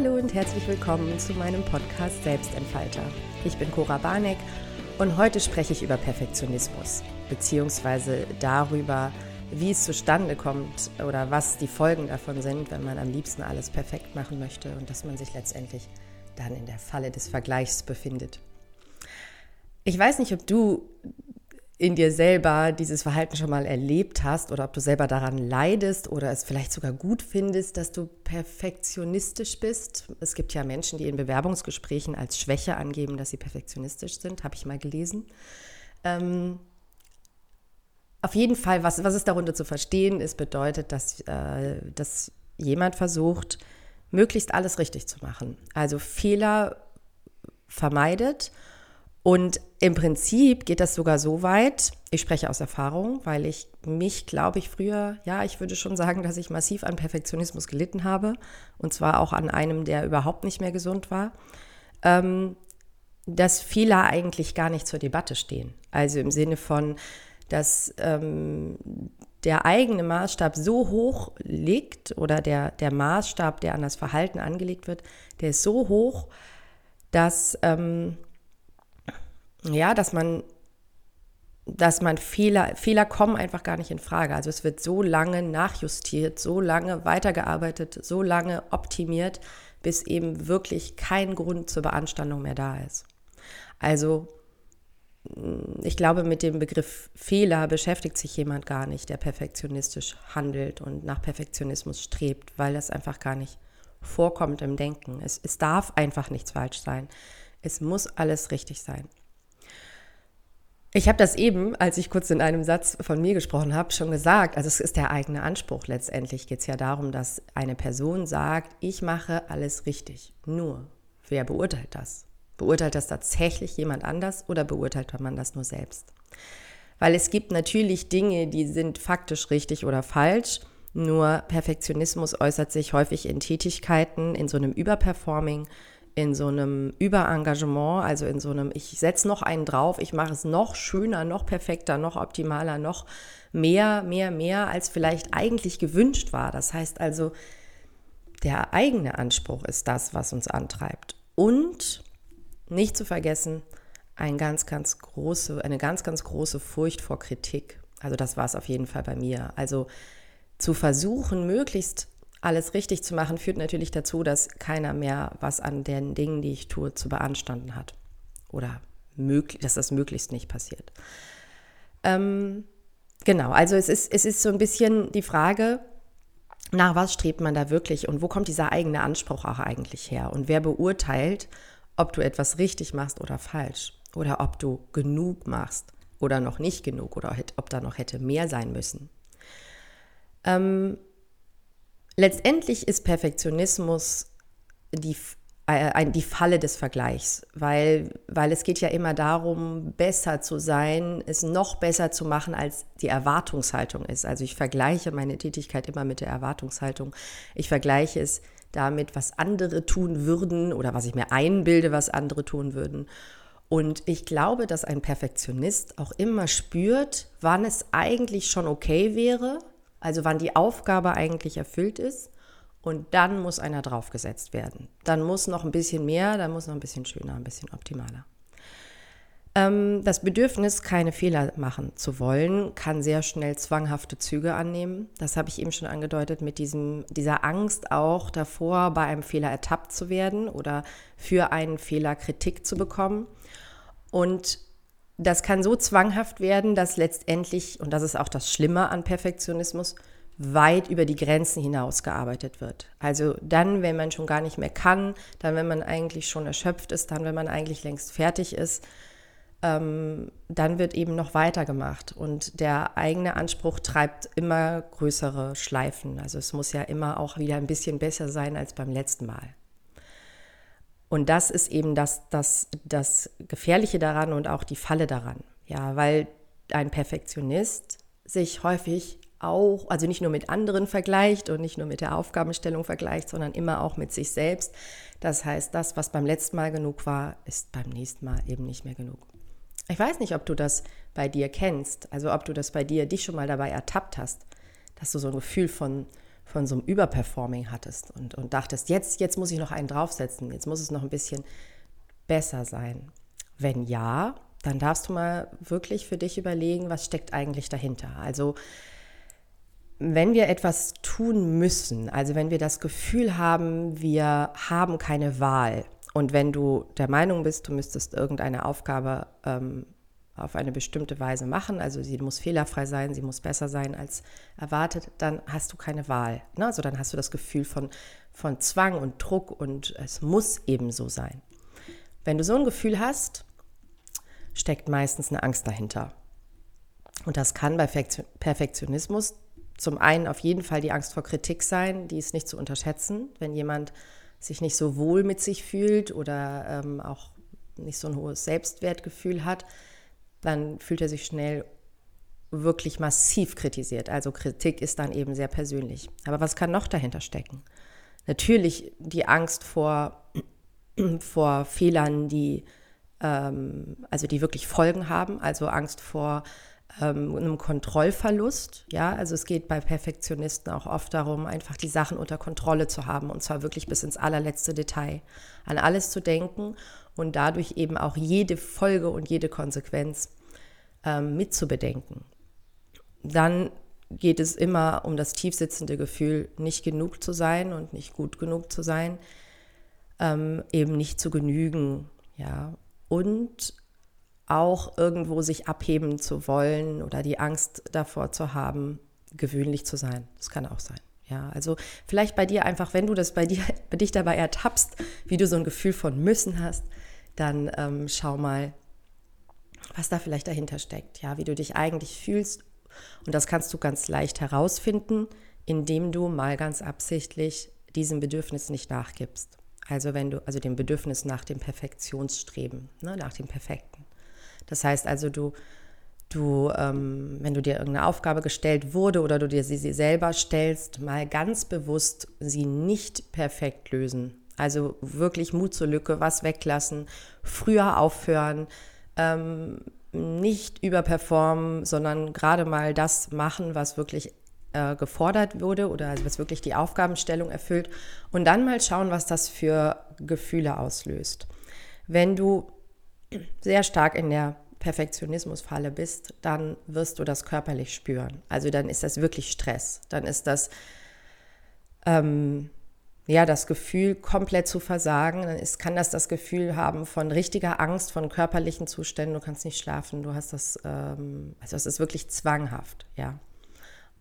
Hallo und herzlich willkommen zu meinem Podcast Selbstentfalter. Ich bin Cora Barneck und heute spreche ich über Perfektionismus, beziehungsweise darüber, wie es zustande kommt oder was die Folgen davon sind, wenn man am liebsten alles perfekt machen möchte und dass man sich letztendlich dann in der Falle des Vergleichs befindet. Ich weiß nicht, ob du in dir selber dieses Verhalten schon mal erlebt hast oder ob du selber daran leidest oder es vielleicht sogar gut findest, dass du perfektionistisch bist. Es gibt ja Menschen, die in Bewerbungsgesprächen als Schwäche angeben, dass sie perfektionistisch sind, habe ich mal gelesen. Ähm, auf jeden Fall, was, was ist darunter zu verstehen ist, bedeutet, dass, äh, dass jemand versucht, möglichst alles richtig zu machen. Also Fehler vermeidet und im Prinzip geht das sogar so weit, ich spreche aus Erfahrung, weil ich mich, glaube ich, früher, ja, ich würde schon sagen, dass ich massiv an Perfektionismus gelitten habe. Und zwar auch an einem, der überhaupt nicht mehr gesund war. Ähm, dass Fehler eigentlich gar nicht zur Debatte stehen. Also im Sinne von, dass ähm, der eigene Maßstab so hoch liegt oder der, der Maßstab, der an das Verhalten angelegt wird, der ist so hoch, dass ähm, ja, dass man, dass man Fehler, Fehler kommen einfach gar nicht in Frage. Also es wird so lange nachjustiert, so lange weitergearbeitet, so lange optimiert, bis eben wirklich kein Grund zur Beanstandung mehr da ist. Also ich glaube, mit dem Begriff Fehler beschäftigt sich jemand gar nicht, der perfektionistisch handelt und nach Perfektionismus strebt, weil das einfach gar nicht vorkommt im Denken. Es, es darf einfach nichts falsch sein. Es muss alles richtig sein. Ich habe das eben, als ich kurz in einem Satz von mir gesprochen habe, schon gesagt. Also es ist der eigene Anspruch. Letztendlich geht es ja darum, dass eine Person sagt, ich mache alles richtig. Nur, wer beurteilt das? Beurteilt das tatsächlich jemand anders oder beurteilt man das nur selbst? Weil es gibt natürlich Dinge, die sind faktisch richtig oder falsch. Nur Perfektionismus äußert sich häufig in Tätigkeiten, in so einem Überperforming, in so einem Überengagement, also in so einem, ich setze noch einen drauf, ich mache es noch schöner, noch perfekter, noch optimaler, noch mehr, mehr, mehr, als vielleicht eigentlich gewünscht war. Das heißt also, der eigene Anspruch ist das, was uns antreibt. Und nicht zu vergessen, ein ganz, ganz große, eine ganz, ganz große Furcht vor Kritik. Also das war es auf jeden Fall bei mir. Also zu versuchen, möglichst alles richtig zu machen, führt natürlich dazu, dass keiner mehr was an den Dingen, die ich tue, zu beanstanden hat. Oder möglich, dass das möglichst nicht passiert. Ähm, genau, also es ist, es ist so ein bisschen die Frage, nach was strebt man da wirklich und wo kommt dieser eigene Anspruch auch eigentlich her? Und wer beurteilt, ob du etwas richtig machst oder falsch? Oder ob du genug machst oder noch nicht genug oder ob da noch hätte mehr sein müssen? Ähm, Letztendlich ist Perfektionismus die, äh, die Falle des Vergleichs, weil, weil es geht ja immer darum, besser zu sein, es noch besser zu machen, als die Erwartungshaltung ist. Also ich vergleiche meine Tätigkeit immer mit der Erwartungshaltung. Ich vergleiche es damit, was andere tun würden oder was ich mir einbilde, was andere tun würden. Und ich glaube, dass ein Perfektionist auch immer spürt, wann es eigentlich schon okay wäre, also wann die Aufgabe eigentlich erfüllt ist. Und dann muss einer draufgesetzt werden. Dann muss noch ein bisschen mehr, dann muss noch ein bisschen schöner, ein bisschen optimaler. Ähm, das Bedürfnis, keine Fehler machen zu wollen, kann sehr schnell zwanghafte Züge annehmen. Das habe ich eben schon angedeutet mit diesem, dieser Angst auch davor, bei einem Fehler ertappt zu werden oder für einen Fehler Kritik zu bekommen. Und das kann so zwanghaft werden, dass letztendlich, und das ist auch das Schlimme an Perfektionismus, weit über die Grenzen hinaus gearbeitet wird. Also dann, wenn man schon gar nicht mehr kann, dann, wenn man eigentlich schon erschöpft ist, dann, wenn man eigentlich längst fertig ist, ähm, dann wird eben noch weitergemacht. Und der eigene Anspruch treibt immer größere Schleifen. Also es muss ja immer auch wieder ein bisschen besser sein als beim letzten Mal. Und das ist eben das, das, das Gefährliche daran und auch die Falle daran. Ja, weil ein Perfektionist sich häufig auch, also nicht nur mit anderen vergleicht und nicht nur mit der Aufgabenstellung vergleicht, sondern immer auch mit sich selbst. Das heißt, das, was beim letzten Mal genug war, ist beim nächsten Mal eben nicht mehr genug. Ich weiß nicht, ob du das bei dir kennst, also ob du das bei dir dich schon mal dabei ertappt hast, dass du so ein Gefühl von von so einem Überperforming hattest und, und dachtest, jetzt, jetzt muss ich noch einen draufsetzen, jetzt muss es noch ein bisschen besser sein. Wenn ja, dann darfst du mal wirklich für dich überlegen, was steckt eigentlich dahinter. Also wenn wir etwas tun müssen, also wenn wir das Gefühl haben, wir haben keine Wahl und wenn du der Meinung bist, du müsstest irgendeine Aufgabe ähm, auf eine bestimmte Weise machen, also sie muss fehlerfrei sein, sie muss besser sein als erwartet, dann hast du keine Wahl. Ne? Also dann hast du das Gefühl von, von Zwang und Druck und es muss eben so sein. Wenn du so ein Gefühl hast, steckt meistens eine Angst dahinter. Und das kann bei Perfektionismus zum einen auf jeden Fall die Angst vor Kritik sein, die ist nicht zu unterschätzen, wenn jemand sich nicht so wohl mit sich fühlt oder ähm, auch nicht so ein hohes Selbstwertgefühl hat, dann fühlt er sich schnell wirklich massiv kritisiert. Also Kritik ist dann eben sehr persönlich. Aber was kann noch dahinter stecken? Natürlich die Angst vor, vor Fehlern, die, ähm, also die wirklich Folgen haben, also Angst vor ähm, einem Kontrollverlust. Ja, also es geht bei Perfektionisten auch oft darum, einfach die Sachen unter Kontrolle zu haben und zwar wirklich bis ins allerletzte Detail, an alles zu denken und dadurch eben auch jede Folge und jede Konsequenz ähm, mitzubedenken. Dann geht es immer um das tiefsitzende Gefühl, nicht genug zu sein und nicht gut genug zu sein, ähm, eben nicht zu genügen, ja, und auch irgendwo sich abheben zu wollen oder die Angst davor zu haben, gewöhnlich zu sein. Das kann auch sein. Ja, also vielleicht bei dir einfach, wenn du das bei dir, bei dich dabei ertappst, wie du so ein Gefühl von müssen hast, dann ähm, schau mal, was da vielleicht dahinter steckt, ja, wie du dich eigentlich fühlst. Und das kannst du ganz leicht herausfinden, indem du mal ganz absichtlich diesem Bedürfnis nicht nachgibst. Also wenn du, also dem Bedürfnis nach dem Perfektionsstreben, ne, nach dem Perfekten. Das heißt also, du, du, ähm, wenn du dir irgendeine Aufgabe gestellt wurde oder du dir sie, sie selber stellst, mal ganz bewusst sie nicht perfekt lösen, also wirklich Mut zur Lücke, was weglassen, früher aufhören, ähm, nicht überperformen, sondern gerade mal das machen, was wirklich äh, gefordert wurde oder also was wirklich die Aufgabenstellung erfüllt und dann mal schauen, was das für Gefühle auslöst. Wenn du sehr stark in der Perfektionismusfalle bist, dann wirst du das körperlich spüren. Also dann ist das wirklich Stress. Dann ist das ähm, ja, das Gefühl, komplett zu versagen, dann ist, kann das das Gefühl haben von richtiger Angst, von körperlichen Zuständen. Du kannst nicht schlafen, du hast das, ähm, also es ist wirklich zwanghaft, ja.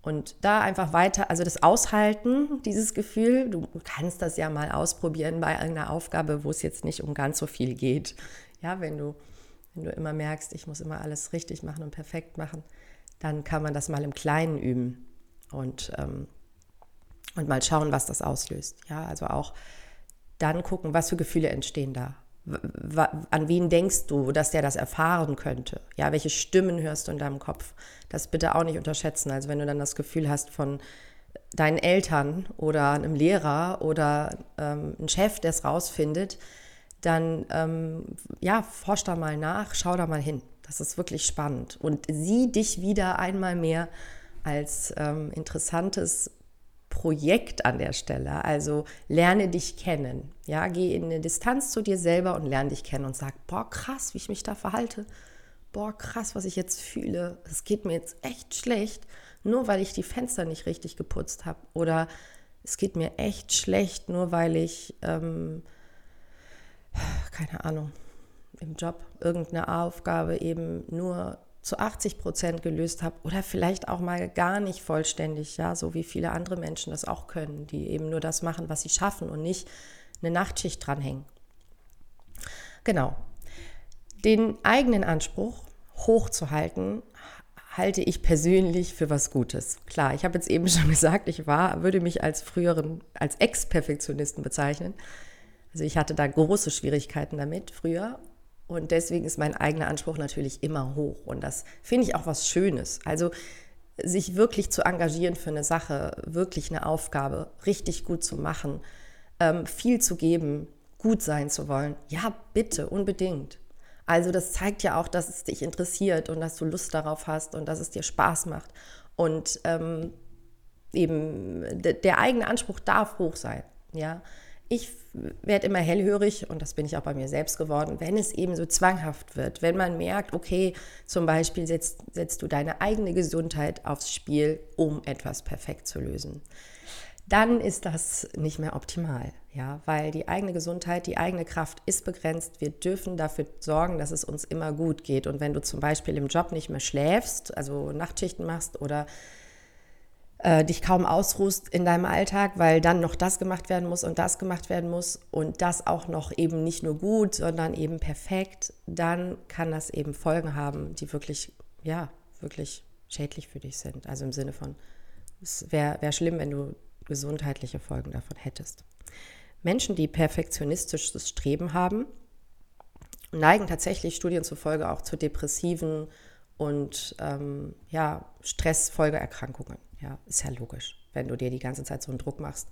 Und da einfach weiter, also das Aushalten, dieses Gefühl, du kannst das ja mal ausprobieren bei einer Aufgabe, wo es jetzt nicht um ganz so viel geht. Ja, wenn du, wenn du immer merkst, ich muss immer alles richtig machen und perfekt machen, dann kann man das mal im Kleinen üben. Und ähm, und mal schauen, was das auslöst. Ja, also auch dann gucken, was für Gefühle entstehen da. An wen denkst du, dass der das erfahren könnte? Ja, welche Stimmen hörst du in deinem Kopf? Das bitte auch nicht unterschätzen. Also wenn du dann das Gefühl hast von deinen Eltern oder einem Lehrer oder ähm, einem Chef, der es rausfindet, dann ähm, ja, forsch da mal nach, schau da mal hin. Das ist wirklich spannend. Und sieh dich wieder einmal mehr als ähm, interessantes Projekt an der Stelle. Also lerne dich kennen. Ja, geh in eine Distanz zu dir selber und lerne dich kennen und sag, boah, krass, wie ich mich da verhalte. Boah, krass, was ich jetzt fühle. Es geht mir jetzt echt schlecht, nur weil ich die Fenster nicht richtig geputzt habe. Oder es geht mir echt schlecht, nur weil ich, ähm, keine Ahnung, im Job irgendeine Aufgabe eben nur zu 80 Prozent gelöst habe oder vielleicht auch mal gar nicht vollständig, ja, so wie viele andere Menschen das auch können, die eben nur das machen, was sie schaffen und nicht eine Nachtschicht dranhängen. Genau. Den eigenen Anspruch hochzuhalten, halte ich persönlich für was Gutes. Klar, ich habe jetzt eben schon gesagt, ich war, würde mich als früheren, als Ex-Perfektionisten bezeichnen. Also ich hatte da große Schwierigkeiten damit früher und deswegen ist mein eigener Anspruch natürlich immer hoch. Und das finde ich auch was Schönes. Also sich wirklich zu engagieren für eine Sache, wirklich eine Aufgabe richtig gut zu machen, ähm, viel zu geben, gut sein zu wollen. Ja, bitte, unbedingt. Also das zeigt ja auch, dass es dich interessiert und dass du Lust darauf hast und dass es dir Spaß macht. Und ähm, eben der eigene Anspruch darf hoch sein. Ja, ich werde immer hellhörig und das bin ich auch bei mir selbst geworden, wenn es eben so zwanghaft wird, wenn man merkt, okay, zum Beispiel setzt, setzt du deine eigene Gesundheit aufs Spiel, um etwas perfekt zu lösen. Dann ist das nicht mehr optimal, ja, weil die eigene Gesundheit, die eigene Kraft ist begrenzt. Wir dürfen dafür sorgen, dass es uns immer gut geht. Und wenn du zum Beispiel im Job nicht mehr schläfst, also Nachtschichten machst oder äh, dich kaum ausruhst in deinem Alltag, weil dann noch das gemacht werden muss und das gemacht werden muss und das auch noch eben nicht nur gut, sondern eben perfekt, dann kann das eben Folgen haben, die wirklich, ja, wirklich schädlich für dich sind. Also im Sinne von, es wäre wär schlimm, wenn du gesundheitliche Folgen davon hättest. Menschen, die perfektionistisches Streben haben, neigen tatsächlich Studien zufolge auch zu depressiven und ähm, ja, Stressfolgeerkrankungen. Ja, ist ja logisch. Wenn du dir die ganze Zeit so einen Druck machst,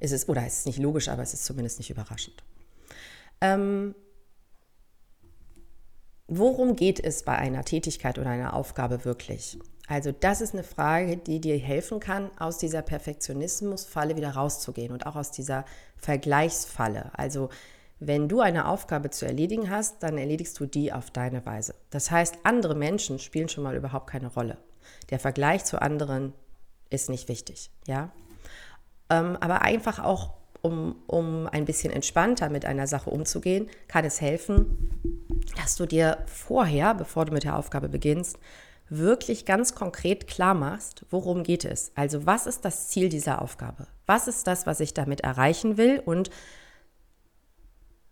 ist es, oder ist es nicht logisch, aber es ist zumindest nicht überraschend. Ähm, worum geht es bei einer Tätigkeit oder einer Aufgabe wirklich? Also das ist eine Frage, die dir helfen kann, aus dieser Perfektionismusfalle wieder rauszugehen und auch aus dieser Vergleichsfalle. Also wenn du eine Aufgabe zu erledigen hast, dann erledigst du die auf deine Weise. Das heißt, andere Menschen spielen schon mal überhaupt keine Rolle. Der Vergleich zu anderen ist nicht wichtig, ja. Ähm, aber einfach auch, um, um ein bisschen entspannter mit einer Sache umzugehen, kann es helfen, dass du dir vorher, bevor du mit der Aufgabe beginnst, wirklich ganz konkret klar machst, worum geht es. Also was ist das Ziel dieser Aufgabe? Was ist das, was ich damit erreichen will? Und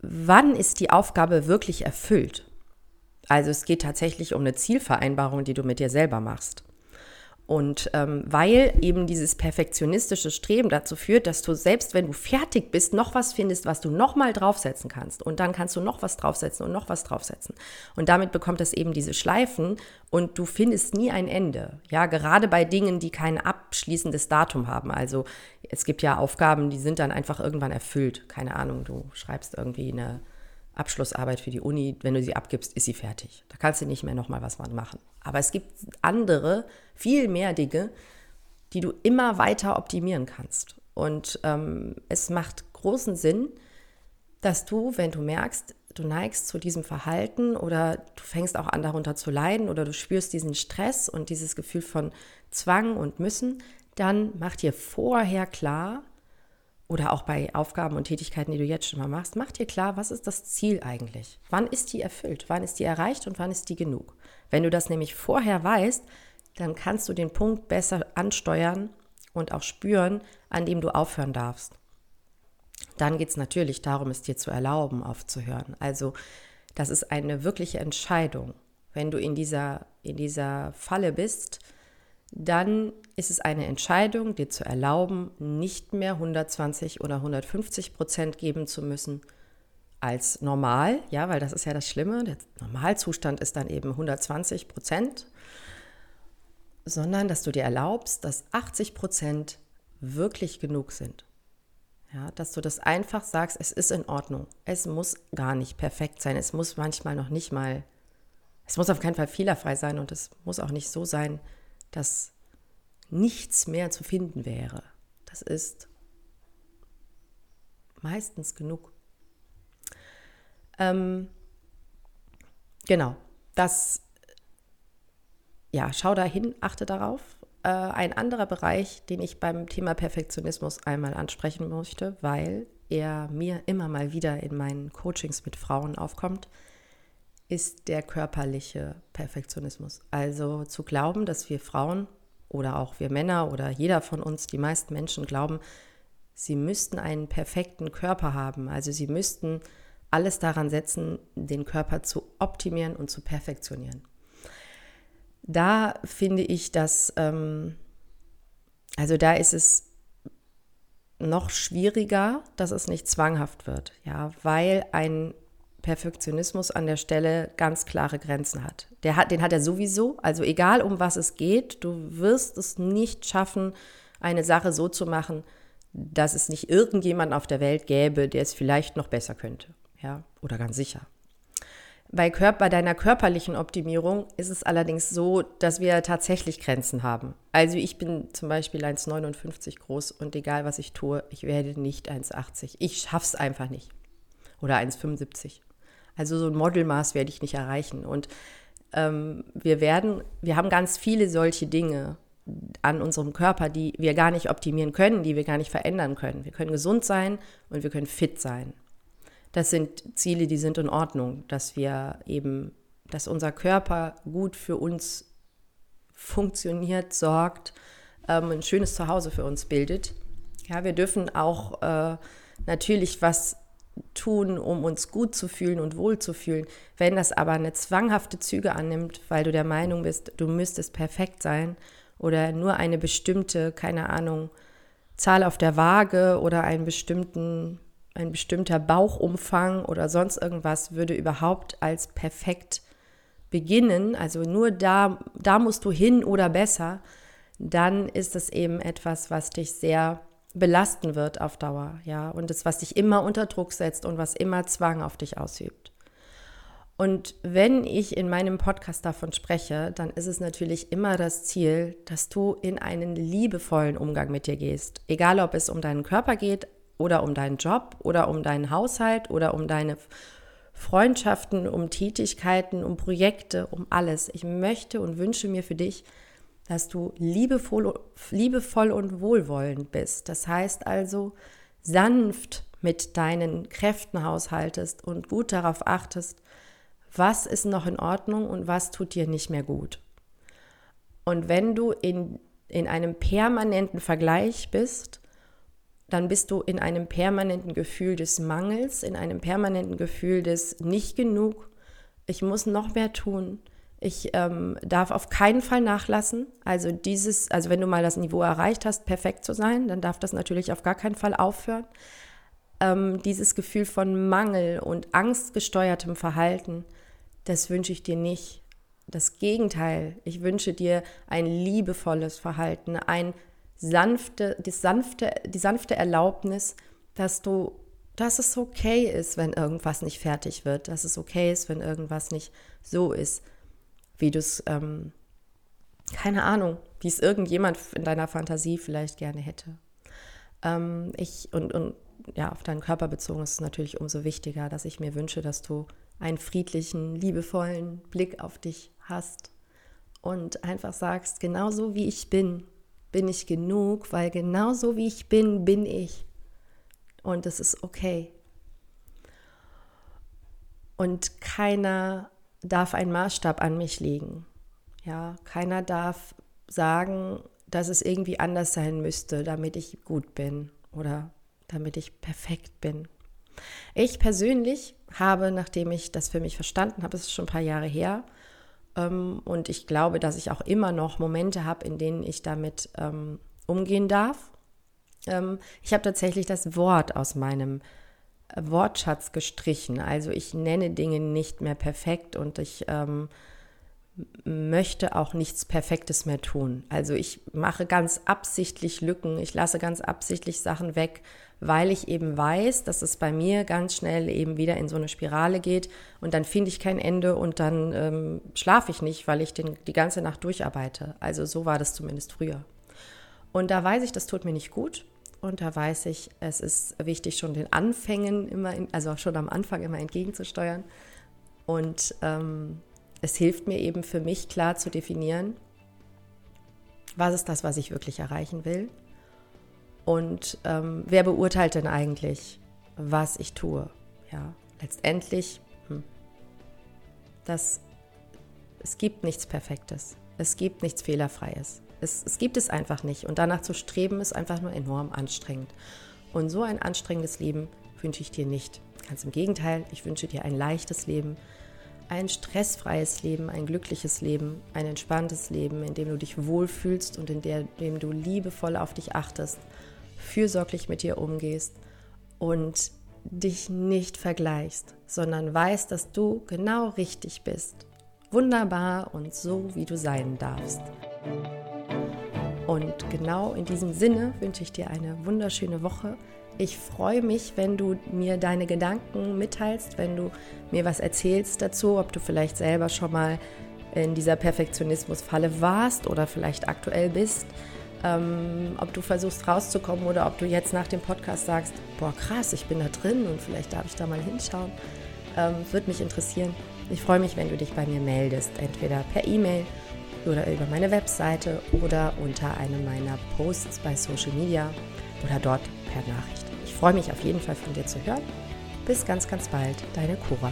wann ist die Aufgabe wirklich erfüllt? Also es geht tatsächlich um eine Zielvereinbarung, die du mit dir selber machst. Und ähm, weil eben dieses perfektionistische Streben dazu führt, dass du selbst, wenn du fertig bist, noch was findest, was du nochmal draufsetzen kannst. Und dann kannst du noch was draufsetzen und noch was draufsetzen. Und damit bekommt es eben diese Schleifen und du findest nie ein Ende. Ja, gerade bei Dingen, die kein abschließendes Datum haben. Also es gibt ja Aufgaben, die sind dann einfach irgendwann erfüllt. Keine Ahnung, du schreibst irgendwie eine Abschlussarbeit für die Uni, wenn du sie abgibst, ist sie fertig. Da kannst du nicht mehr nochmal was machen. Aber es gibt andere, viel mehr Dinge, die du immer weiter optimieren kannst. Und ähm, es macht großen Sinn, dass du, wenn du merkst, du neigst zu diesem Verhalten oder du fängst auch an darunter zu leiden oder du spürst diesen Stress und dieses Gefühl von Zwang und Müssen, dann mach dir vorher klar, oder auch bei Aufgaben und Tätigkeiten, die du jetzt schon mal machst, mach dir klar, was ist das Ziel eigentlich? Wann ist die erfüllt? Wann ist die erreicht und wann ist die genug? Wenn du das nämlich vorher weißt, dann kannst du den Punkt besser ansteuern und auch spüren, an dem du aufhören darfst. Dann geht es natürlich darum, es dir zu erlauben, aufzuhören. Also das ist eine wirkliche Entscheidung. Wenn du in dieser, in dieser Falle bist, dann ist es eine Entscheidung, dir zu erlauben, nicht mehr 120 oder 150 Prozent geben zu müssen als normal, ja, weil das ist ja das Schlimme. Der Normalzustand ist dann eben 120 Prozent, sondern dass du dir erlaubst, dass 80 Prozent wirklich genug sind. Ja, dass du das einfach sagst, es ist in Ordnung. Es muss gar nicht perfekt sein. Es muss manchmal noch nicht mal, es muss auf keinen Fall fehlerfrei sein und es muss auch nicht so sein, dass nichts mehr zu finden wäre. Das ist meistens genug. Ähm, genau, das, ja, schau da hin, achte darauf. Äh, ein anderer Bereich, den ich beim Thema Perfektionismus einmal ansprechen möchte, weil er mir immer mal wieder in meinen Coachings mit Frauen aufkommt, ist der körperliche Perfektionismus. Also zu glauben, dass wir Frauen oder auch wir Männer oder jeder von uns, die meisten Menschen glauben, sie müssten einen perfekten Körper haben. Also sie müssten alles daran setzen, den Körper zu optimieren und zu perfektionieren. Da finde ich, dass, ähm, also da ist es noch schwieriger, dass es nicht zwanghaft wird, ja, weil ein Perfektionismus an der Stelle ganz klare Grenzen hat. Der hat. Den hat er sowieso. Also egal um was es geht, du wirst es nicht schaffen, eine Sache so zu machen, dass es nicht irgendjemanden auf der Welt gäbe, der es vielleicht noch besser könnte. Ja, oder ganz sicher. Bei, Körper, bei deiner körperlichen Optimierung ist es allerdings so, dass wir tatsächlich Grenzen haben. Also ich bin zum Beispiel 1,59 groß und egal was ich tue, ich werde nicht 1,80. Ich schaff's einfach nicht. Oder 1,75. Also so ein Modelmaß werde ich nicht erreichen. Und ähm, wir werden, wir haben ganz viele solche Dinge an unserem Körper, die wir gar nicht optimieren können, die wir gar nicht verändern können. Wir können gesund sein und wir können fit sein. Das sind Ziele, die sind in Ordnung, dass wir eben, dass unser Körper gut für uns funktioniert, sorgt, ähm, ein schönes Zuhause für uns bildet. Ja, wir dürfen auch äh, natürlich was tun, um uns gut zu fühlen und wohl zu fühlen. Wenn das aber eine zwanghafte Züge annimmt, weil du der Meinung bist, du müsstest perfekt sein oder nur eine bestimmte, keine Ahnung, Zahl auf der Waage oder einen bestimmten ein bestimmter Bauchumfang oder sonst irgendwas würde überhaupt als perfekt beginnen, also nur da, da musst du hin oder besser, dann ist es eben etwas, was dich sehr belasten wird auf Dauer, ja, und das, was dich immer unter Druck setzt und was immer Zwang auf dich ausübt. Und wenn ich in meinem Podcast davon spreche, dann ist es natürlich immer das Ziel, dass du in einen liebevollen Umgang mit dir gehst. Egal, ob es um deinen Körper geht, oder um deinen Job oder um deinen Haushalt oder um deine Freundschaften, um Tätigkeiten, um Projekte, um alles. Ich möchte und wünsche mir für dich, dass du liebevoll, liebevoll und wohlwollend bist. Das heißt also sanft mit deinen Kräften haushaltest und gut darauf achtest, was ist noch in Ordnung und was tut dir nicht mehr gut. Und wenn du in, in einem permanenten Vergleich bist, dann bist du in einem permanenten Gefühl des Mangels, in einem permanenten Gefühl des nicht genug, ich muss noch mehr tun, ich ähm, darf auf keinen Fall nachlassen. Also dieses, also wenn du mal das Niveau erreicht hast, perfekt zu sein, dann darf das natürlich auf gar keinen Fall aufhören. Ähm, dieses Gefühl von Mangel und angstgesteuertem Verhalten, das wünsche ich dir nicht. Das Gegenteil, ich wünsche dir ein liebevolles Verhalten, ein sanfte, die sanfte, die sanfte Erlaubnis, dass du, dass es okay ist, wenn irgendwas nicht fertig wird, dass es okay ist, wenn irgendwas nicht so ist, wie du es, ähm, keine Ahnung, wie es irgendjemand in deiner Fantasie vielleicht gerne hätte. Ähm, ich und, und ja, auf deinen Körper bezogen ist es natürlich umso wichtiger, dass ich mir wünsche, dass du einen friedlichen, liebevollen Blick auf dich hast und einfach sagst, genauso wie ich bin, bin ich genug, weil genauso wie ich bin, bin ich. Und es ist okay. Und keiner darf einen Maßstab an mich legen. Ja, keiner darf sagen, dass es irgendwie anders sein müsste, damit ich gut bin oder damit ich perfekt bin. Ich persönlich habe, nachdem ich das für mich verstanden habe, es ist schon ein paar Jahre her, ähm, und ich glaube, dass ich auch immer noch Momente habe, in denen ich damit ähm, umgehen darf. Ähm, ich habe tatsächlich das Wort aus meinem Wortschatz gestrichen. Also ich nenne Dinge nicht mehr perfekt und ich ähm, möchte auch nichts Perfektes mehr tun. Also ich mache ganz absichtlich Lücken, ich lasse ganz absichtlich Sachen weg, weil ich eben weiß, dass es bei mir ganz schnell eben wieder in so eine Spirale geht und dann finde ich kein Ende und dann ähm, schlafe ich nicht, weil ich den, die ganze Nacht durcharbeite. Also so war das zumindest früher. Und da weiß ich, das tut mir nicht gut. Und da weiß ich, es ist wichtig, schon den Anfängen immer, in, also schon am Anfang immer entgegenzusteuern. Und ähm, es hilft mir eben für mich klar zu definieren, was ist das, was ich wirklich erreichen will und ähm, wer beurteilt denn eigentlich, was ich tue? Ja, letztendlich, hm, das, es gibt nichts Perfektes. Es gibt nichts Fehlerfreies. Es, es gibt es einfach nicht. Und danach zu streben, ist einfach nur enorm anstrengend. Und so ein anstrengendes Leben wünsche ich dir nicht. Ganz im Gegenteil, ich wünsche dir ein leichtes Leben, ein stressfreies Leben, ein glückliches Leben, ein entspanntes Leben, in dem du dich wohlfühlst und in dem du liebevoll auf dich achtest fürsorglich mit dir umgehst und dich nicht vergleichst, sondern weißt, dass du genau richtig bist. Wunderbar und so, wie du sein darfst. Und genau in diesem Sinne wünsche ich dir eine wunderschöne Woche. Ich freue mich, wenn du mir deine Gedanken mitteilst, wenn du mir was erzählst dazu, ob du vielleicht selber schon mal in dieser Perfektionismusfalle warst oder vielleicht aktuell bist, ähm, ob du versuchst rauszukommen oder ob du jetzt nach dem Podcast sagst, boah krass, ich bin da drin und vielleicht darf ich da mal hinschauen. Ähm, Würde mich interessieren. Ich freue mich, wenn du dich bei mir meldest, entweder per E-Mail oder über meine Webseite oder unter einem meiner Posts bei Social Media oder dort per Nachricht. Ich freue mich auf jeden Fall von dir zu hören. Bis ganz, ganz bald, deine Cora.